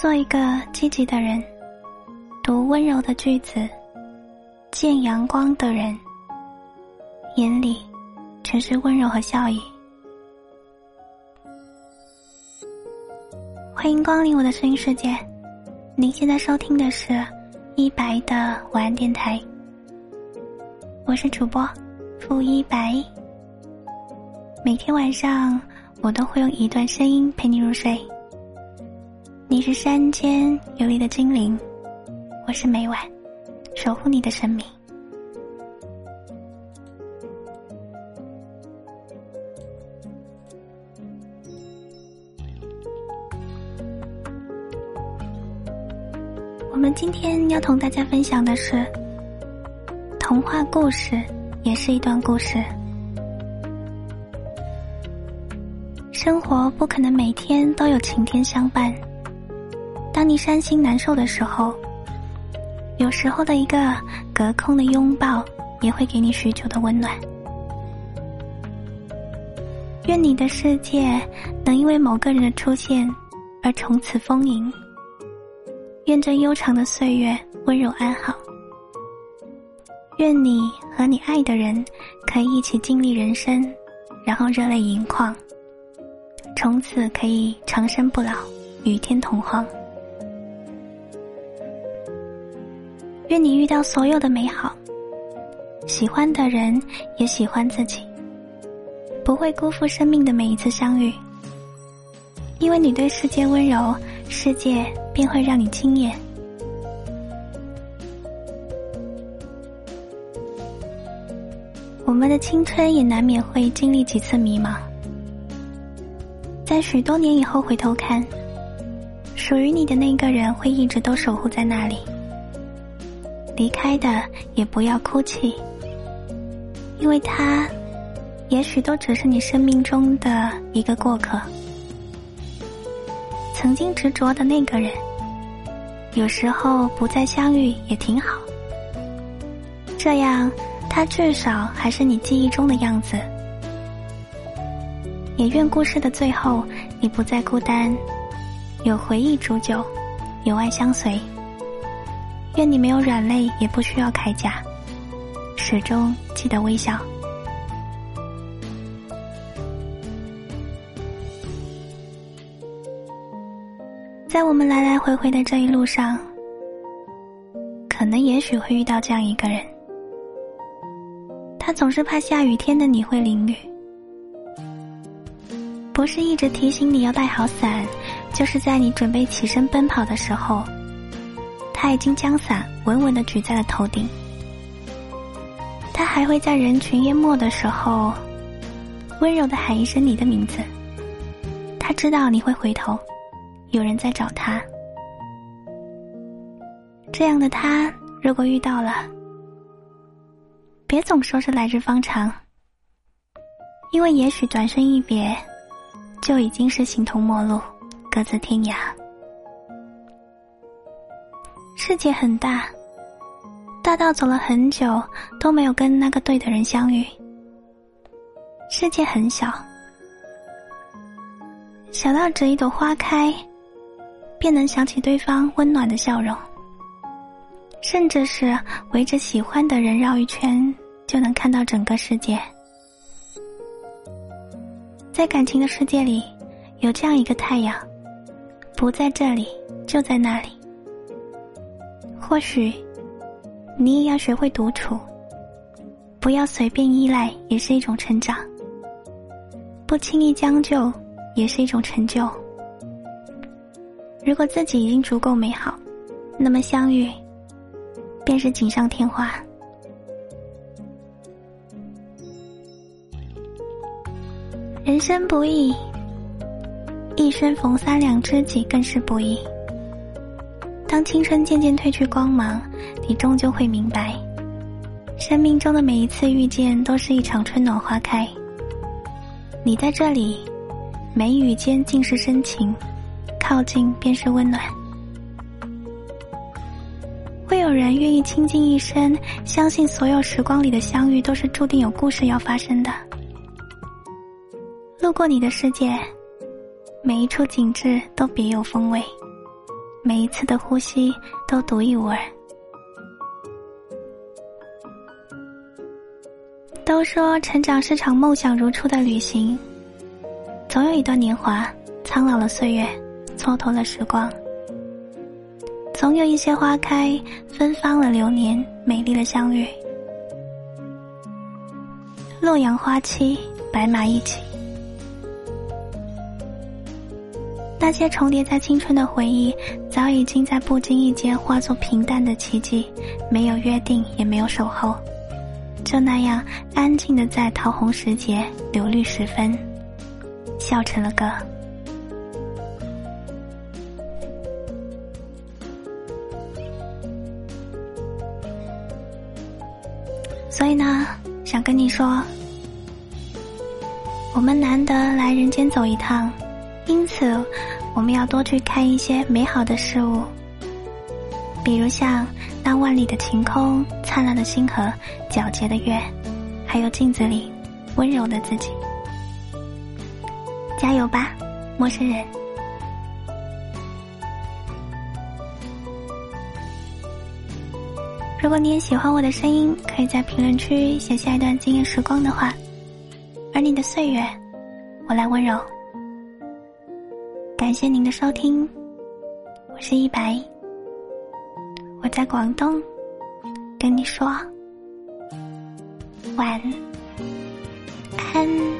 做一个积极的人，读温柔的句子，见阳光的人，眼里全是温柔和笑意。欢迎光临我的声音世界，您现在收听的是一白的晚安电台，我是主播付一白。每天晚上，我都会用一段声音陪你入睡。你是山间游离的精灵，我是每晚守护你的神明。我们今天要同大家分享的是童话故事，也是一段故事。生活不可能每天都有晴天相伴。当你伤心难受的时候，有时候的一个隔空的拥抱，也会给你许久的温暖。愿你的世界能因为某个人的出现而从此丰盈。愿这悠长的岁月温柔安好。愿你和你爱的人可以一起经历人生，然后热泪盈眶。从此可以长生不老，与天同欢。愿你遇到所有的美好，喜欢的人也喜欢自己，不会辜负生命的每一次相遇。因为你对世界温柔，世界便会让你惊艳。我们的青春也难免会经历几次迷茫。在许多年以后回头看，属于你的那个人会一直都守护在那里。离开的也不要哭泣，因为他，也许都只是你生命中的一个过客。曾经执着的那个人，有时候不再相遇也挺好。这样，他至少还是你记忆中的样子。也愿故事的最后，你不再孤单，有回忆煮酒，有爱相随。愿你没有软肋，也不需要铠甲，始终记得微笑。在我们来来回回的这一路上，可能也许会遇到这样一个人，他总是怕下雨天的你会淋雨。不是一直提醒你要带好伞，就是在你准备起身奔跑的时候，他已经将伞稳稳的举在了头顶。他还会在人群淹没的时候，温柔的喊一声你的名字。他知道你会回头，有人在找他。这样的他，如果遇到了，别总说是来日方长，因为也许转身一别。就已经是形同陌路，各自天涯。世界很大，大到走了很久都没有跟那个对的人相遇；世界很小，小到只一朵花开，便能想起对方温暖的笑容；甚至是围着喜欢的人绕一圈，就能看到整个世界。在感情的世界里，有这样一个太阳，不在这里，就在那里。或许，你也要学会独处，不要随便依赖，也是一种成长；不轻易将就，也是一种成就。如果自己已经足够美好，那么相遇，便是锦上添花。人生不易，一生逢三两知己更是不易。当青春渐渐褪去光芒，你终究会明白，生命中的每一次遇见都是一场春暖花开。你在这里，眉宇间尽是深情，靠近便是温暖。会有人愿意倾尽一生，相信所有时光里的相遇都是注定有故事要发生的。路过你的世界，每一处景致都别有风味。每一次的呼吸都独一无二。都说成长是场梦想如初的旅行，总有一段年华苍老了岁月，蹉跎了时光；总有一些花开芬芳了流年，美丽的相遇。洛阳花期，白马一起。那些重叠在青春的回忆，早已经在不经意间化作平淡的奇迹，没有约定，也没有守候，就那样安静的在桃红时节、柳绿时分，笑成了歌。所以呢，想跟你说，我们难得来人间走一趟。因此，我们要多去看一些美好的事物，比如像那万里的晴空、灿烂的星河、皎洁的月，还有镜子里温柔的自己。加油吧，陌生人！如果你也喜欢我的声音，可以在评论区写下一段惊艳时光的话，而你的岁月，我来温柔。感谢您的收听，我是一白，我在广东，跟你说晚安。